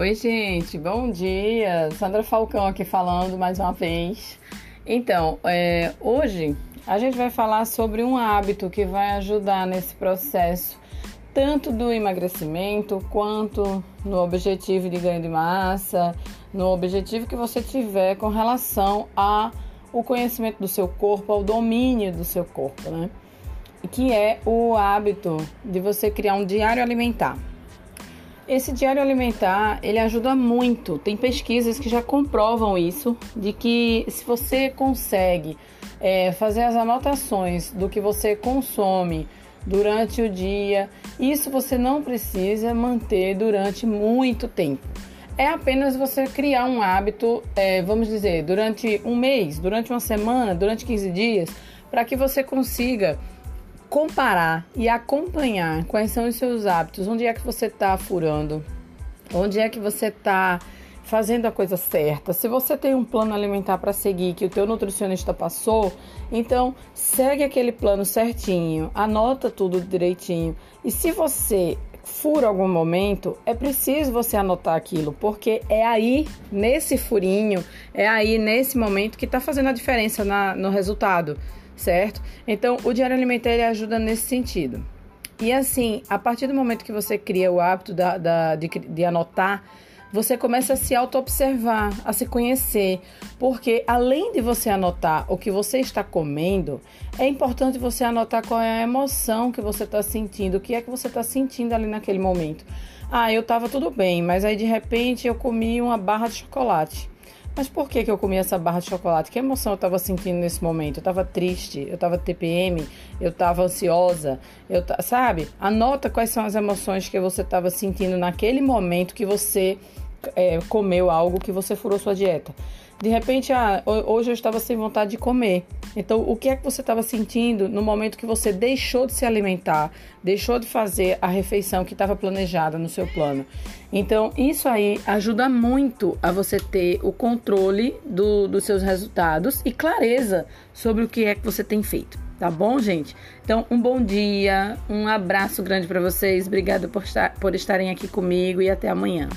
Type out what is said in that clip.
Oi, gente, bom dia. Sandra Falcão aqui falando mais uma vez. Então, é, hoje a gente vai falar sobre um hábito que vai ajudar nesse processo, tanto do emagrecimento quanto no objetivo de ganho de massa, no objetivo que você tiver com relação a o conhecimento do seu corpo, ao domínio do seu corpo, né? Que é o hábito de você criar um diário alimentar. Esse diário alimentar, ele ajuda muito. Tem pesquisas que já comprovam isso, de que se você consegue é, fazer as anotações do que você consome durante o dia, isso você não precisa manter durante muito tempo. É apenas você criar um hábito, é, vamos dizer, durante um mês, durante uma semana, durante 15 dias, para que você consiga comparar e acompanhar quais são os seus hábitos, onde é que você está furando, onde é que você está fazendo a coisa certa. Se você tem um plano alimentar para seguir que o teu nutricionista passou, então segue aquele plano certinho, anota tudo direitinho. E se você fura algum momento, é preciso você anotar aquilo, porque é aí, nesse furinho, é aí, nesse momento, que está fazendo a diferença na, no resultado certo? Então, o diário alimentar ele ajuda nesse sentido. E assim, a partir do momento que você cria o hábito da, da de, de anotar, você começa a se auto-observar, a se conhecer, porque além de você anotar o que você está comendo, é importante você anotar qual é a emoção que você está sentindo, o que é que você está sentindo ali naquele momento. Ah, eu estava tudo bem, mas aí de repente eu comi uma barra de chocolate. Mas por que, que eu comi essa barra de chocolate? Que emoção eu estava sentindo nesse momento? Eu estava triste, eu estava TPM, eu estava ansiosa, eu sabe? Anota quais são as emoções que você estava sentindo naquele momento que você é, comeu algo que você furou sua dieta. De repente, ah, hoje eu estava sem vontade de comer. Então, o que é que você estava sentindo no momento que você deixou de se alimentar, deixou de fazer a refeição que estava planejada no seu plano? Então, isso aí ajuda muito a você ter o controle do, dos seus resultados e clareza sobre o que é que você tem feito. Tá bom, gente? Então, um bom dia, um abraço grande para vocês. Obrigada por, estar, por estarem aqui comigo e até amanhã.